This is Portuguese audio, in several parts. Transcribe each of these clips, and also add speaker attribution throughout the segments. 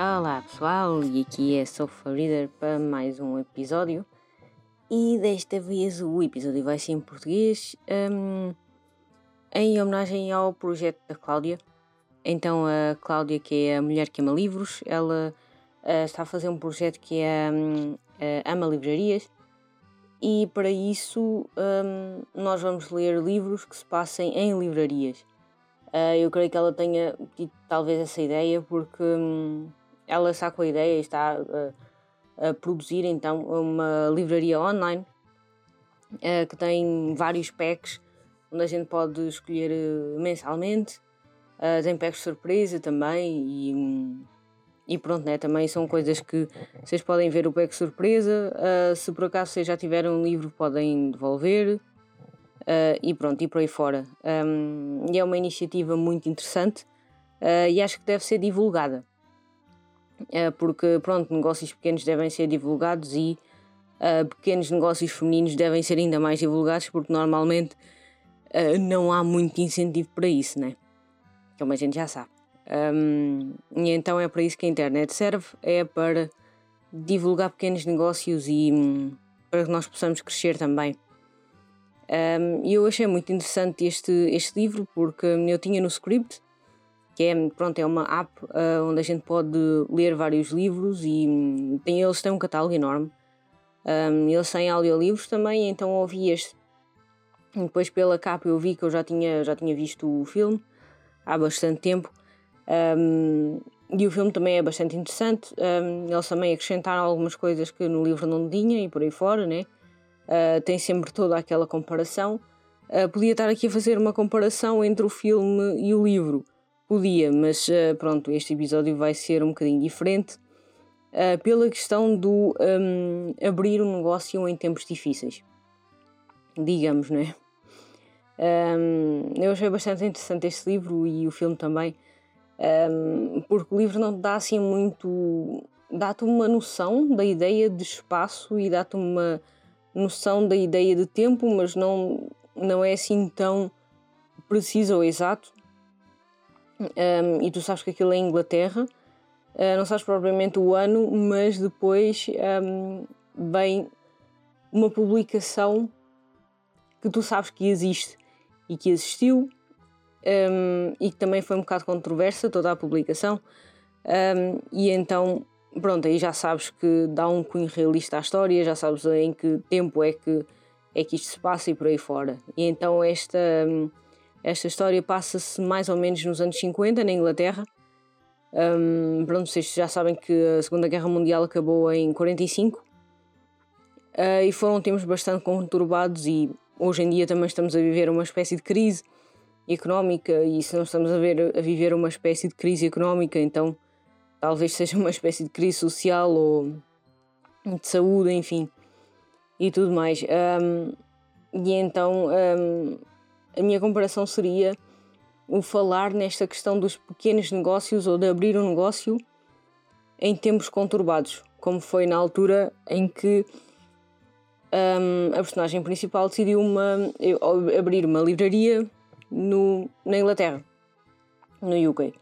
Speaker 1: Olá pessoal, e aqui é Sofa Reader para mais um episódio. E desta vez o episódio vai ser em português, um, em homenagem ao projeto da Cláudia. Então, a Cláudia, que é a mulher que ama livros, ela uh, está a fazer um projeto que é um, uh, Ama Livrarias. E para isso, um, nós vamos ler livros que se passem em livrarias. Uh, eu creio que ela tenha tido talvez essa ideia, porque hum, ela está com a ideia e está a, a produzir então uma livraria online uh, que tem vários packs onde a gente pode escolher uh, mensalmente. Tem packs surpresa também e, e pronto, né? também são coisas que vocês podem ver o pack surpresa. se por acaso vocês já tiveram um livro, podem devolver. e pronto, e por aí fora. Um, e é uma iniciativa muito interessante e acho que deve ser divulgada. Eh, porque pronto, negócios pequenos devem ser divulgados e uh, pequenos negócios femininos devem ser ainda mais divulgados porque normalmente uh, não há muito incentivo para isso, né? Como a gente já sabe. Um, e então é para isso que a internet serve, é para divulgar pequenos negócios e um, para que nós possamos crescer também. E um, eu achei muito interessante este, este livro porque eu tinha no script que é, pronto, é uma app uh, onde a gente pode ler vários livros e um, tem, eles têm um catálogo enorme. Um, eles têm audiolivros também, então ouvi este. E depois pela capa eu vi que eu já tinha, já tinha visto o filme há bastante tempo. Um, e o filme também é bastante interessante. Um, eles também acrescentaram algumas coisas que no livro não tinha e por aí fora, né? Uh, tem sempre toda aquela comparação. Uh, podia estar aqui a fazer uma comparação entre o filme e o livro, Podia, mas uh, pronto, este episódio vai ser um bocadinho diferente uh, pela questão do um, abrir um negócio em tempos difíceis. Digamos, não é? Um, eu achei bastante interessante este livro e o filme também, um, porque o livro não dá assim muito. dá-te uma noção da ideia de espaço e dá-te uma noção da ideia de tempo, mas não, não é assim tão preciso ou exato um, e tu sabes que aquilo é Inglaterra, uh, não sabes propriamente o ano, mas depois um, vem uma publicação que tu sabes que existe e que existiu um, e que também foi um bocado controversa toda a publicação e então pronto, aí já sabes que dá um cunho realista à história, já sabes em que tempo é que, é que isto se passa e por aí fora. E então esta, esta história passa-se mais ou menos nos anos 50, na Inglaterra. Um, pronto, vocês já sabem que a Segunda Guerra Mundial acabou em 45 uh, ah, e foram tempos bastante conturbados e hoje em dia também estamos a viver uma espécie de crise económica e se não estamos a, ver, a viver uma espécie de crise económica, então talvez seja uma espécie de crise social ou de saúde, enfim, e tudo mais. Um, e então um, a minha comparação seria o falar nesta questão dos pequenos negócios ou de abrir um negócio em tempos conturbados, como foi na altura em que um, a personagem principal decidiu uma, abrir uma livraria no, na Inglaterra, no UK.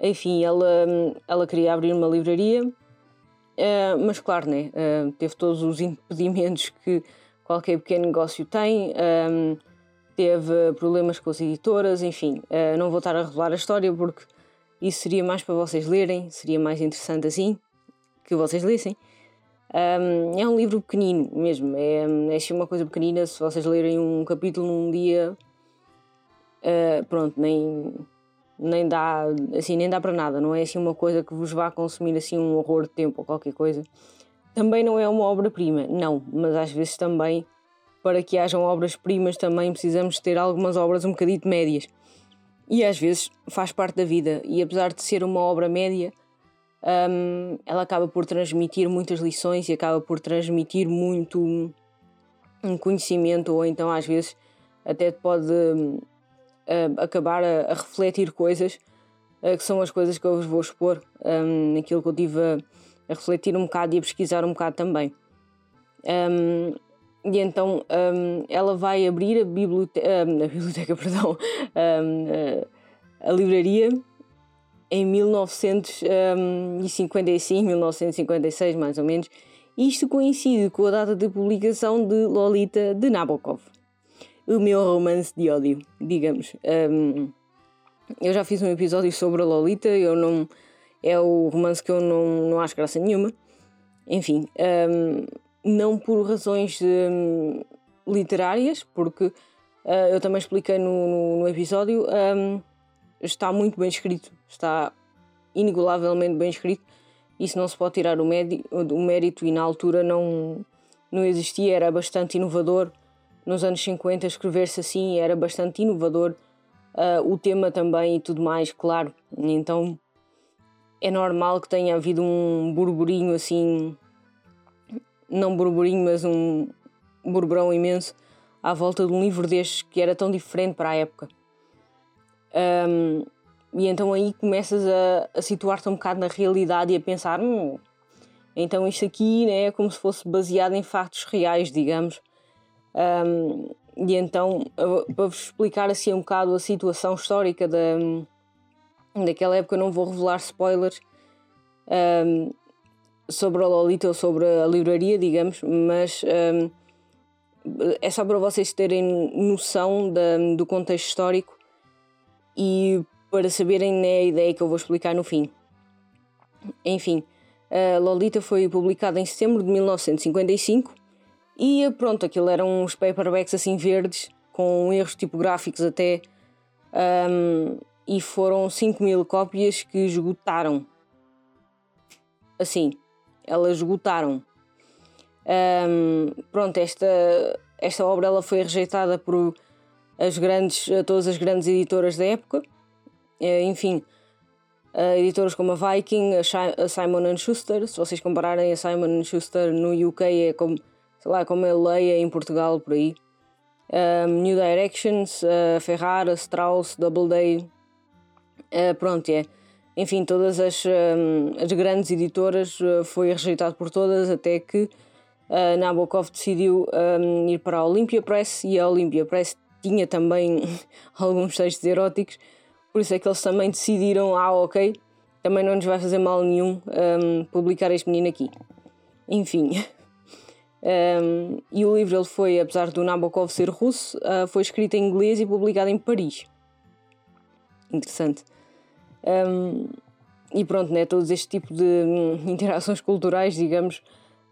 Speaker 1: Enfim, ela, ela queria abrir uma livraria, uh, mas claro, né, uh, teve todos os impedimentos que qualquer pequeno negócio tem. Um, teve problemas com as editoras, enfim, uh, não vou estar a revelar a história porque isso seria mais para vocês lerem, seria mais interessante assim, que vocês lessem. Um, é um livro pequenino mesmo, é, é assim uma coisa pequenina, se vocês lerem um capítulo num dia, uh, pronto, nem, nem dá assim nem dá para nada, não é assim uma coisa que vos vá consumir assim um horror de tempo ou qualquer coisa. Também não é uma obra-prima, não, mas às vezes também para que hajam obras-primas também precisamos ter algumas obras um bocadito médias. E às vezes faz parte da vida, e apesar de ser uma obra média, um, ela acaba por transmitir muitas lições e acaba por transmitir muito um conhecimento, ou então às vezes até pode uh, acabar a, a, refletir coisas uh, que são as coisas que eu vos vou expor, um, naquilo que eu tive a, a, refletir um bocado e a pesquisar um bocado também. Um, e então um, ela vai abrir a biblioteca, um, a biblioteca, perdão, um, a, a livraria em 1955, 1956 mais ou menos. Isto coincide com a data de publicação de Lolita de Nabokov. O meu romance de ódio, digamos. Um, eu já fiz um episódio sobre a Lolita, eu não. É o romance que eu não, não acho graça nenhuma. Enfim, um, não por razões um, literárias, porque uh, eu também expliquei no, no, no episódio, um, está muito bem escrito, está inigualavelmente bem escrito. Isso não se pode tirar o, o mérito e na altura não, não existia, era bastante inovador. Nos anos 50 escrever-se assim era bastante inovador. Uh, o tema também e tudo mais, claro. Então é normal que tenha havido um burburinho assim não burburinho, mas um burburão imenso à volta de um livro destes que era tão diferente para a época. Um, e então aí começas a, a situar-te um bocado na realidade e a pensar: hum, então isto aqui né, é como se fosse baseado em factos reais, digamos. Um, e então, para vos explicar assim um bocado a situação histórica da, daquela época, não vou revelar spoilers. Um, sobre a Lolita ou sobre a livraria, digamos, mas um, é só para vocês terem noção da, do contexto histórico e para saberem né, a ideia que eu vou explicar no fim. Enfim, a Lolita foi publicada em setembro de 1955 e pronto, aquilo eram uns paperbacks assim verdes com erros tipográficos até um, e foram 5 mil cópias que esgotaram. Assim, elas esgotaram. Um, pronto, esta, esta obra ela foi rejeitada por as grandes, todas as grandes editoras da época. Uh, enfim, editoras como a Viking, a, Simon Schuster. Se vocês compararem a Simon Schuster no UK é como, sei lá, como a Leia em Portugal, por aí. Um, New Directions, uh, Ferrara, Strauss, Doubleday. Uh, pronto, é enfim, todas as, hum, as grandes editoras uh, foi rejeitado por todas até que uh, Nabokov decidiu um, ir para a Olympia Press e a Olympia Press tinha também alguns textos eróticos, por isso é que eles também decidiram: ah, ok, também não nos vai fazer mal nenhum um, publicar este menino aqui. Enfim. Um, e o livro ele foi, apesar do Nabokov ser russo, uh, foi escrito em inglês e publicado em Paris. Interessante. Um, e pronto, né, todos este tipo de hum, interações culturais, digamos,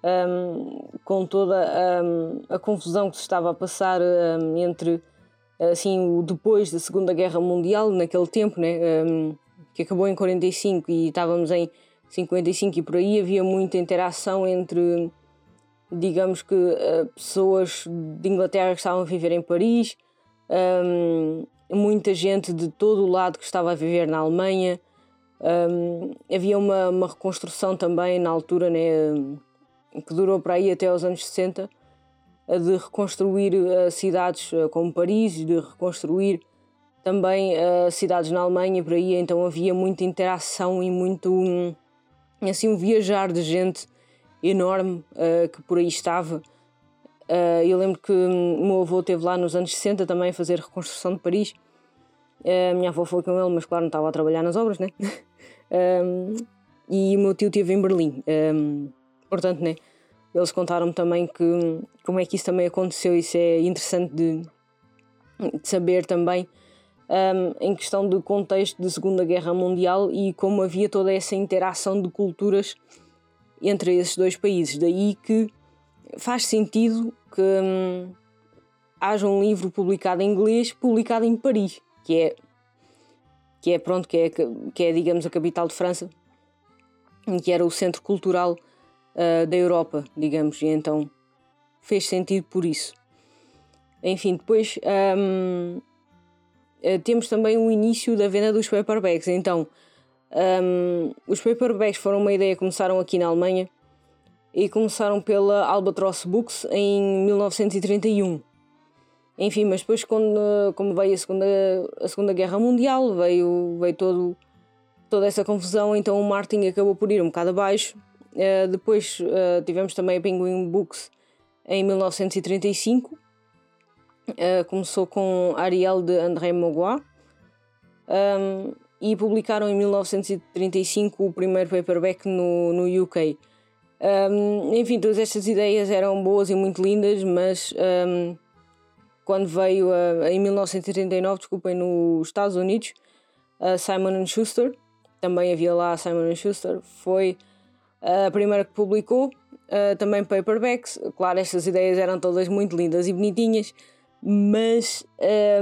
Speaker 1: um, com toda um, a confusão que se estava a passar um, entre assim, o depois da Segunda Guerra Mundial, naquele tempo, né, que acabou em 45 e estávamos em 55 e por aí, havia muita interação entre, digamos que, uh, pessoas de Inglaterra que estavam a viver em Paris, muita gente de todo o lado que estava a viver na Alemanha. Um, havia uma, uma, reconstrução também na altura, né, que durou para aí até aos anos 60, de reconstruir uh, cidades uh, como Paris, de reconstruir também uh, cidades na Alemanha, por aí, então havia muita interação e muito um, assim um viajar de gente enorme que por aí estava. Uh, eu lembro que o meu avô esteve lá nos anos 60 também a fazer reconstrução de Paris. A minha avó foi com ele, mas claro, não estava a trabalhar nas obras, né? um, e o meu tio esteve em Berlim. Um, portanto, né? Eles contaram-me também que como é que isso também aconteceu. Isso é interessante de, de saber também. Um, em questão do contexto da Segunda Guerra Mundial e como havia toda essa interação de culturas entre esses dois países. Daí que faz sentido que hum, haja um livro publicado em inglês, publicado em Paris, que é que é pronto, que é, que é digamos a capital de França, que era o centro cultural uh, da Europa, digamos, e então fez sentido por isso. Enfim, depois um, eh, temos também o início da venda dos paperbacks. Então, um, os paperbacks foram uma ideia que começaram aqui na Alemanha e começaram pela Albatross Books em 1931. Enfim, mas depois quando, como veio a Segunda, a segunda Guerra Mundial, veio, veio todo, toda essa confusão, então o Martin acabou por ir um bocado abaixo. Uh, depois uh, tivemos também a Penguin Books em 1935. Uh, eh, começou com Ariel de André Mogua. Um, e publicaram em 1935 o primeiro paperback no, no UK. Um, enfim, todas estas ideias eram boas e muito lindas, mas um, quando veio em 1939, desculpem, nos Estados Unidos, a Simon Schuster, também havia lá a Simon Schuster, foi a primeira que publicou, uh, também paperbacks. Claro, estas ideias eram todas muito lindas e bonitinhas, mas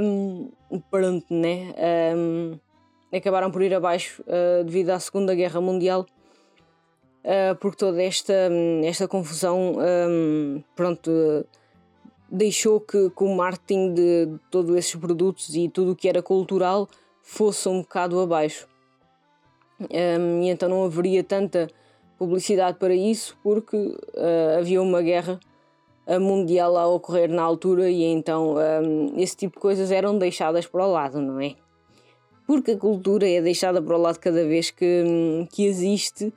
Speaker 1: um, pronto, né? Um, acabaram por ir abaixo uh, devido à Segunda Guerra Mundial. Uh, porque toda esta, esta confusão um, pronto, deixou que, que, o marketing de, de todos esses produtos e tudo o que era cultural fosse um bocado abaixo. Um, e então não haveria tanta publicidade para isso porque uh, havia uma guerra mundial a ocorrer na altura e então um, esse tipo de coisas eram deixadas para o lado, não é? Porque a cultura é deixada para o lado cada vez que, que existe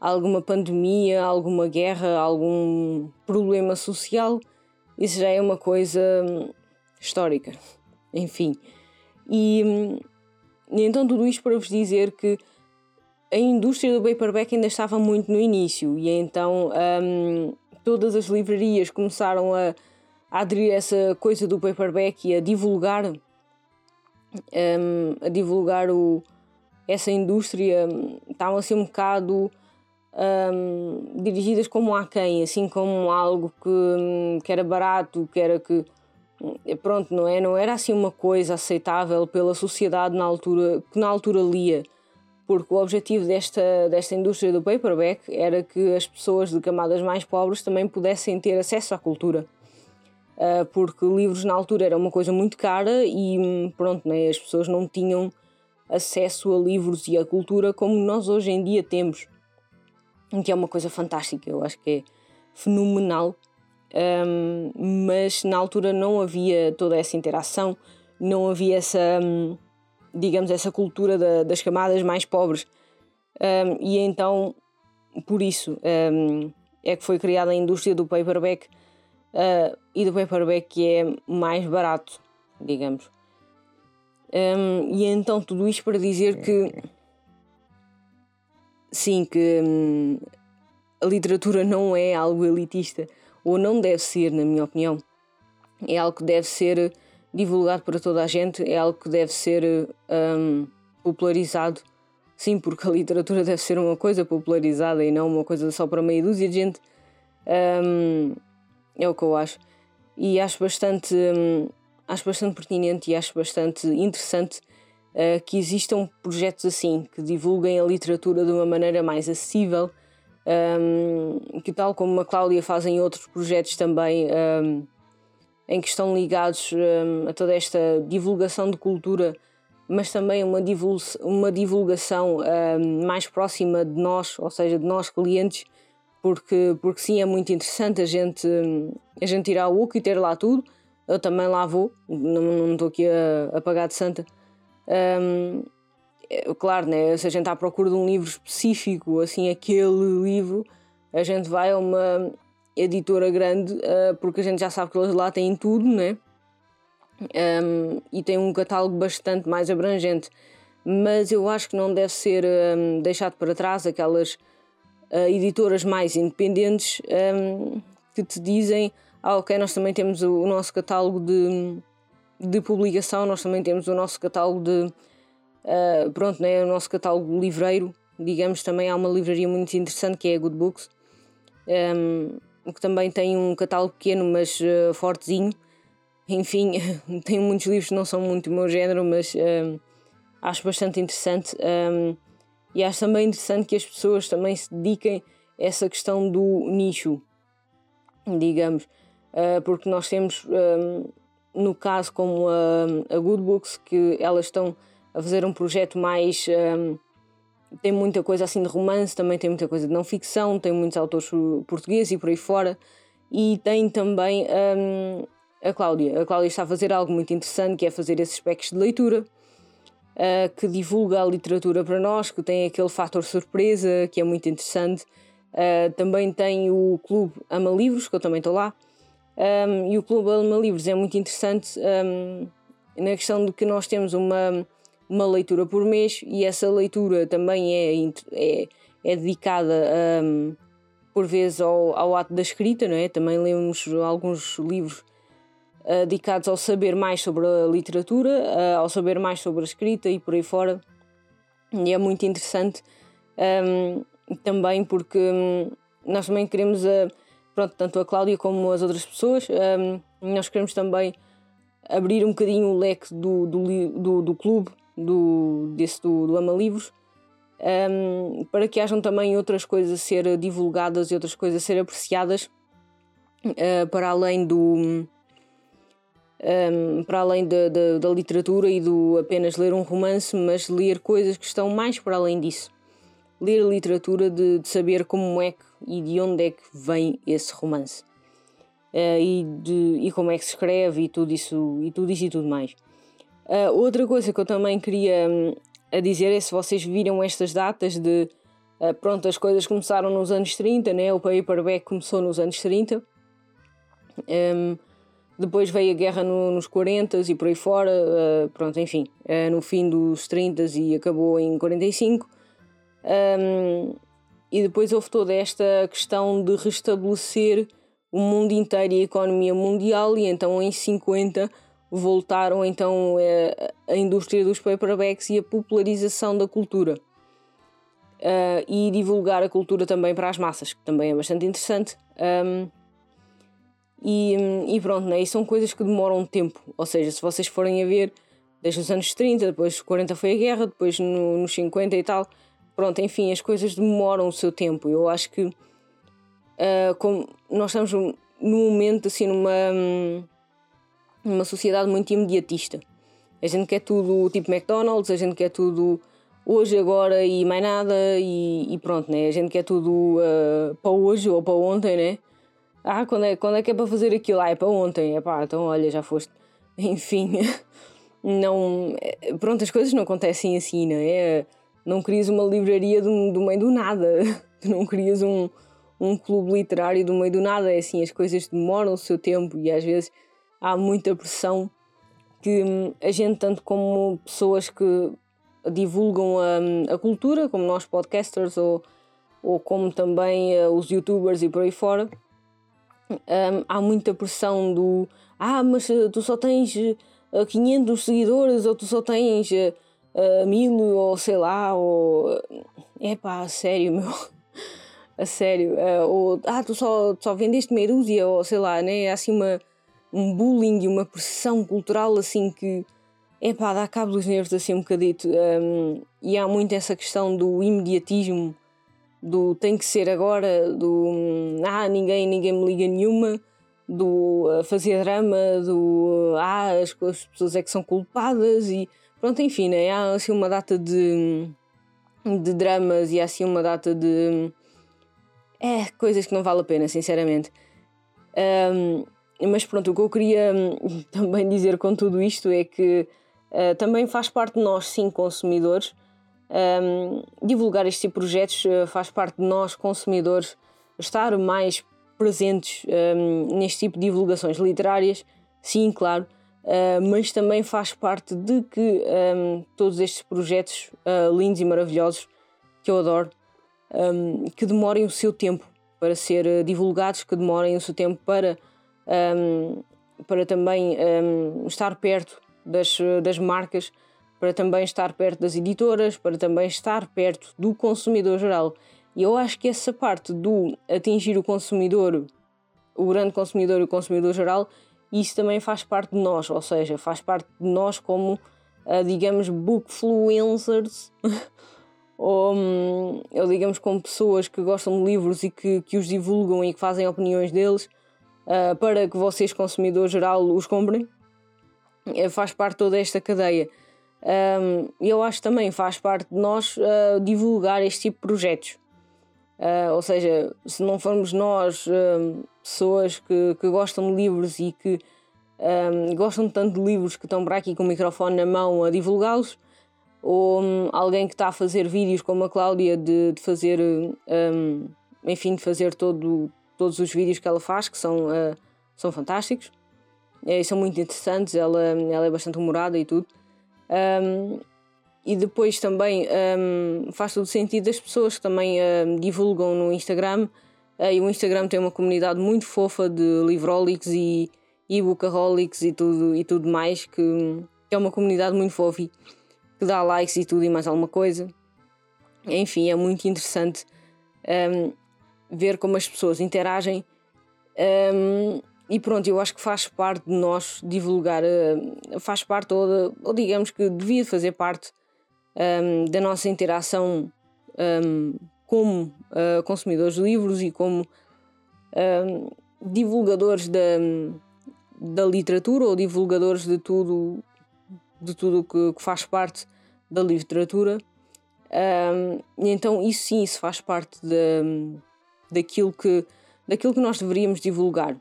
Speaker 1: alguma pandemia, alguma guerra, algum problema social, isso já é uma coisa hum, histórica. Enfim. E, e então tudo isto para vos dizer que a indústria do paperback ainda estava muito no início e então um, todas as livrarias começaram a, a aderir a essa coisa do paperback e a divulgar um, a divulgar o, essa indústria estavam a ser um bocado um, dirigidas como a quem, assim como algo que, que era barato, que era que pronto, não é? Não era assim uma coisa aceitável pela sociedade na altura, que na altura lia porque o objetivo desta, desta indústria do paperback era que as pessoas de camadas mais pobres também pudessem ter acesso à cultura. Uh, porque livros na altura era uma coisa muito cara e pronto, né, as pessoas não tinham acesso a livros e a cultura como nós hoje em dia temos. Que é uma coisa fantástica, eu acho que é fenomenal. Um, mas na altura não havia toda essa interação, não havia essa. Digamos, essa cultura da, das camadas mais pobres. Um, e então, por isso, um, é que foi criada a indústria do paperback uh, e do paperback que é mais barato, digamos. E então, tudo isto para dizer que. Sim, que hum, a literatura não é algo elitista, ou não deve ser, na minha opinião. É algo que deve ser divulgado para toda a gente, é algo que deve ser um, popularizado. Sim, porque a literatura deve ser uma coisa popularizada e não uma coisa só para meia dúzia de gente. Um, é o que eu acho. E acho bastante, um, acho bastante pertinente e acho bastante interessante uh, que existam projetos assim, que divulguem a literatura de uma maneira mais acessível, um, que tal como a Cláudia fazem outros projetos também um, em que estão ligados um, a toda esta divulgação de cultura, mas também uma, uma divulgação mais próxima de nós, ou seja, de nós clientes, porque, porque sim, é muito interessante a gente, a gente ir ao UC e ter lá tudo. Eu também lá vou, não estou aqui a, a pagar de santa. Um, é, claro, né, se a gente está à procura de um livro específico, assim, aquele livro, a gente vai a uma, editora grande, uh, porque a gente já sabe que eles lá têm tudo, né? Um, e tem um catálogo bastante mais abrangente. Mas eu acho que não deve ser um, deixado para trás aquelas uh, editoras mais independentes um, que te dizem: ah, ok, nós também temos o, o, nosso catálogo de, de publicação, nós também temos o nosso catálogo de. Uh, pronto, né, o nosso catálogo livreiro, digamos, também há uma livraria muito interessante que é a Good Books. Um, que também tem um catálogo pequeno, mas uh, fortezinho. Enfim, tem muitos livros que não são muito o meu género, mas uh, acho bastante interessante. Um, e acho também interessante que as pessoas também se dediquem a essa questão do nicho, digamos. Uh, porque nós temos, um, no caso como a, a Good Books, que elas estão a fazer um projeto mais. Um, tem muita coisa assim de romance, também tem muita coisa de não ficção, tem muitos autores portugueses e por aí fora. E tem também um, a Cláudia. A Cláudia está a fazer algo muito interessante, que é fazer esses packs de leitura, uh, que divulga a literatura para nós, que tem aquele fator surpresa, que é muito interessante. Uh, também tem o Clube Ama Livros, que eu também estou lá. Um, e o Clube Ama Livros é muito interessante um, na questão de que nós temos uma uma leitura por mês e essa leitura também é, é, é dedicada um, por vezes ao, ao ato da escrita, não é? Também lemos alguns livros uh, dedicados ao saber mais sobre a literatura, uh, ao saber mais sobre a escrita e por aí fora. E é muito interessante também porque um, nós também queremos, uh, pronto, tanto a Cláudia como as outras pessoas, um, nós queremos também abrir um bocadinho o leque do, do, do, do clube, do, desse do, do Ama Livros, um, para que hajam também outras coisas a ser divulgadas e outras coisas a ser apreciadas uh, para além do. Um, para além da, da, da, literatura e do apenas ler um romance, mas ler coisas que estão mais para além disso. Ler literatura de, de saber como é que e de onde é que vem esse romance. Uh, e, de, e como é que se escreve e tudo isso e tudo isso e tudo mais. Uh, outra coisa que eu também queria um, a dizer é se vocês viram estas datas de uh, pronto, as coisas começaram nos anos 30, né? o paperback começou nos anos 30, um, depois veio a guerra no, nos 40 e por aí fora, pronto, enfim, no fim dos 30 e acabou em 45. Um, e depois houve toda esta questão de restabelecer o mundo inteiro e a economia mundial, e então em 50 voltaram então eh, a indústria dos paperbacks e a popularização da cultura. Uh, e divulgar a cultura também para as massas, que também é bastante interessante. Um, e, e, pronto, né? e são coisas que demoram tempo. Ou seja, se vocês forem a ver, desde os anos 30, depois 40 foi a guerra, depois no, nos 50 e tal. Pronto, enfim, as coisas demoram o seu tempo. Eu acho que uh, como nós estamos num momento assim numa. Um, numa sociedade muito imediatista. A gente quer tudo tipo McDonald's, a gente quer tudo hoje, agora e mais nada e, e pronto, né? A gente quer tudo uh, para hoje ou para ontem, né? Ah, quando é, quando é que é para fazer aquilo? Ah, é para ontem. É pá, então olha, já foste. Enfim, não. É, pronto, as coisas não acontecem assim, não é? Não crias uma livraria do, do meio do nada. Não crias um, um clube literário do meio do nada. É assim, as coisas demoram o seu tempo e às vezes há muita pressão que hum, a gente, tanto como pessoas que divulgam a, a cultura, como nós podcasters ou, ou como também uh, os youtubers e por aí fora, um, há muita pressão do ah, mas uh, tu só tens uh, eh, 500 seguidores ou tu só tens uh, mil ou sei lá, ou é pá, a sério, meu. a sério, ou ah, tu só, só vendeste meia dúzia, ou sei lá, né? É assim uma um bullying e uma pressão cultural assim que é pá, dá cabo dos nervos assim um bocadito. Um, e há muito essa questão do imediatismo, do tem que ser agora, do ah, ninguém, ninguém me liga nenhuma, do uh, fazer drama, do ah, as, as, pessoas é que são culpadas e pronto, enfim, né? há assim uma data de, de dramas e há assim uma data de é, coisas que não vale a pena, sinceramente. Um, mas pronto, o que eu queria hum, também dizer com tudo isto é que uh, também faz parte de nós, sim, consumidores, um, divulgar estes tipo projetos uh, faz parte de nós, consumidores, estar mais presentes um, neste tipo de divulgações literárias, sim, claro, mas também faz parte de que um, todos estes projetos lindos e maravilhosos que eu adoro, que demorem o seu tempo para ser divulgados, que demorem o seu tempo para um, para também um, estar perto das, das marcas, para também estar perto das editoras, para também estar perto do consumidor geral. E eu acho que essa parte do atingir o consumidor, o grande consumidor e o consumidor geral, isso também faz parte de nós, ou seja, faz parte de nós como, uh, digamos, bookfluencers, ou, um, ou digamos como pessoas que gostam de livros e que, que os divulgam e que fazem opiniões deles uh, para que vocês, consumidor geral, os comprem. Uh, faz parte toda esta cadeia. Um, eu acho também faz parte de nós uh, divulgar este tipo de projetos. Uh, ou seja, se não formos nós, pessoas que, que, gostam de livros e que um, gostam tanto de livros que estão para aqui com o microfone na mão a divulgá-los, ou um, alguém que está a fazer vídeos como a Cláudia de, de fazer, enfim, de fazer todo, todos os vídeos que ela faz, que são, uh, são fantásticos e são muito interessantes. Ela, ela é bastante humorada e tudo. Um, e depois também um, faz todo sentido as pessoas que também um, divulgam no Instagram. Uh, e o Instagram tem uma comunidade muito fofa de livrolics e e-bookaholics e tudo, e tudo mais, que, que é uma comunidade muito fofa que dá likes e tudo e mais alguma coisa. Enfim, é muito interessante um, ver como as pessoas interagem. Um, e pronto, eu acho que faz parte de nós divulgar, uh, faz parte, ou, ou, digamos que devia fazer parte um, da nossa interação como uh, consumidores de livros e como divulgadores da, da literatura ou divulgadores de tudo de tudo que, que faz parte da literatura. Um, e então isso sim, isso faz parte de, daquilo, que, daquilo que nós deveríamos divulgar.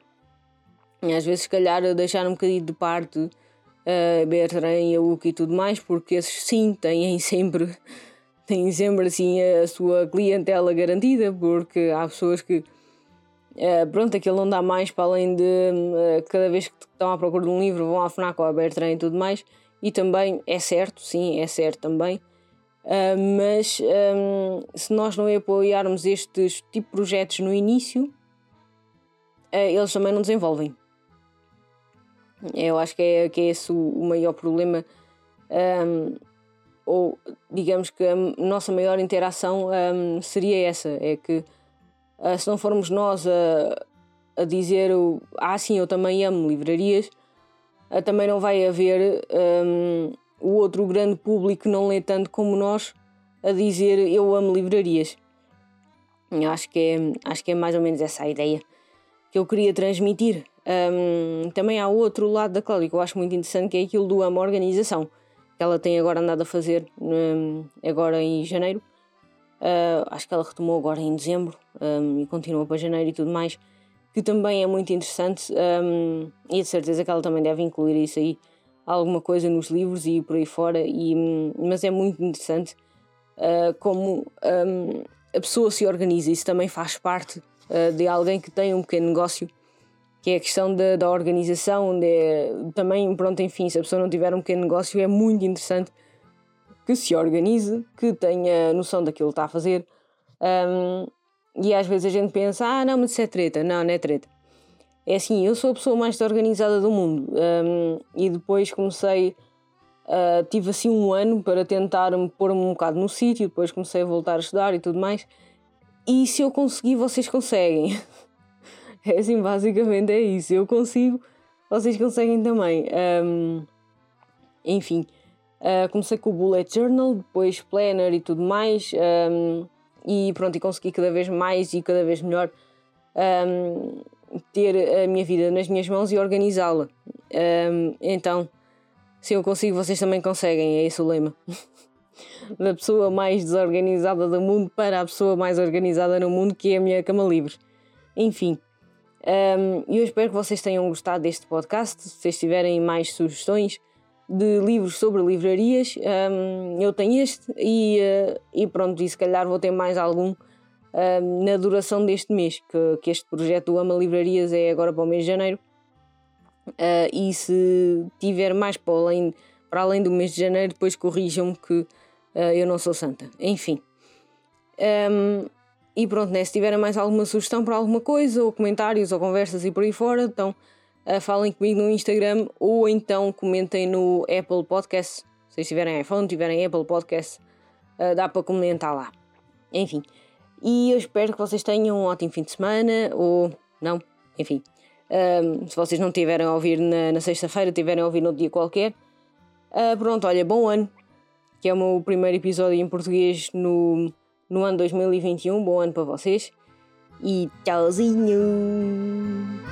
Speaker 1: Às vezes, se calhar, deixar um bocadinho de parte uh, Bertrand e a e tudo mais, porque esses sim têm sempre, têm sempre assim a sua clientela garantida, porque há pessoas que Uh, pronto, aquilo não dá mais para além de uh, cada vez que estão à procura de um livro vão à FNAC ou à Bertrand e tudo mais. E também é certo, sim, é certo também. Uh, mas um, se nós não apoiarmos estes tipo de projetos no início, eles também não desenvolvem. Eu acho que é, que é esse o, o maior problema. Um, ou digamos que a nossa maior interação um, seria essa: é que Uh, se não formos nós a, a dizer ah sim, eu também amo livrarias, uh, também não vai haver um, o outro grande público que não lê tanto como nós a dizer eu amo livrarias. Eu acho que é, acho que é mais ou menos essa a ideia que eu queria transmitir. Um, também há outro lado da Cláudia que eu acho muito interessante, que é aquilo do amo organização, que ela tem agora andado a fazer um, agora em janeiro. Uh, acho que ela retomou agora em dezembro um, e continua para janeiro e tudo mais, que também é muito interessante um, e de certeza que ela também deve incluir isso aí, alguma coisa nos livros e por aí fora, e, mas é muito interessante uh, como um, a pessoa se organiza, isso também faz parte uh, de alguém que tem um pequeno negócio, que é a questão da, da organização, é, também, pronto, enfim, se a pessoa não tiver um pequeno negócio é muito interessante que se organize, que tenha noção daquilo que está a fazer. Um, e às vezes a gente pensa, ah, não, mas isso é treta. Não, não é treta. É assim, eu sou a pessoa mais desorganizada do mundo. Um, e depois comecei, uh, tive assim um ano para tentar me pôr-me um bocado no sítio, depois comecei a voltar a estudar e tudo mais. E se eu conseguir, vocês conseguem. é assim, basicamente é isso. Eu consigo, vocês conseguem também. Um, enfim. Uh, comecei com o Bullet Journal, depois Planner e tudo mais, um, e pronto, e consegui cada vez mais e cada vez melhor um, ter a minha vida nas minhas mãos e organizá-la. Então, se eu consigo, vocês também conseguem, é esse o lema. da pessoa mais desorganizada do mundo para a pessoa mais organizada no mundo, que é a minha cama livre. Enfim, um, eu espero que vocês tenham gostado deste podcast. Se vocês tiverem mais sugestões, de livros sobre livrarias. Um, eu tenho este e, uh, e pronto, e se calhar vou ter mais algum um, na duração deste mês, que, que este projeto do Ama Livrarias é agora para o mês de janeiro. Uh, e se tiver mais para além, para além do mês de janeiro, depois corrijam-me que uh, eu não sou santa. Enfim. Um, e pronto, né? se tiverem mais alguma sugestão para alguma coisa, ou comentários, ou conversas e por aí fora, então uh, falem comigo no Instagram ou então comentem no Apple Podcast. Se tiverem iPhone, tiverem Apple Podcast, uh, dá para comentar lá. Enfim. E eu espero que vocês tenham um ótimo fim de semana, ou não, enfim. Um, se vocês não tiverem a ouvir na, na sexta-feira, tiverem a ouvir no dia qualquer. Uh, pronto, olha, bom ano, que é o meu primeiro episódio em português no, no ano 2021. Bom ano para vocês e tchauzinho!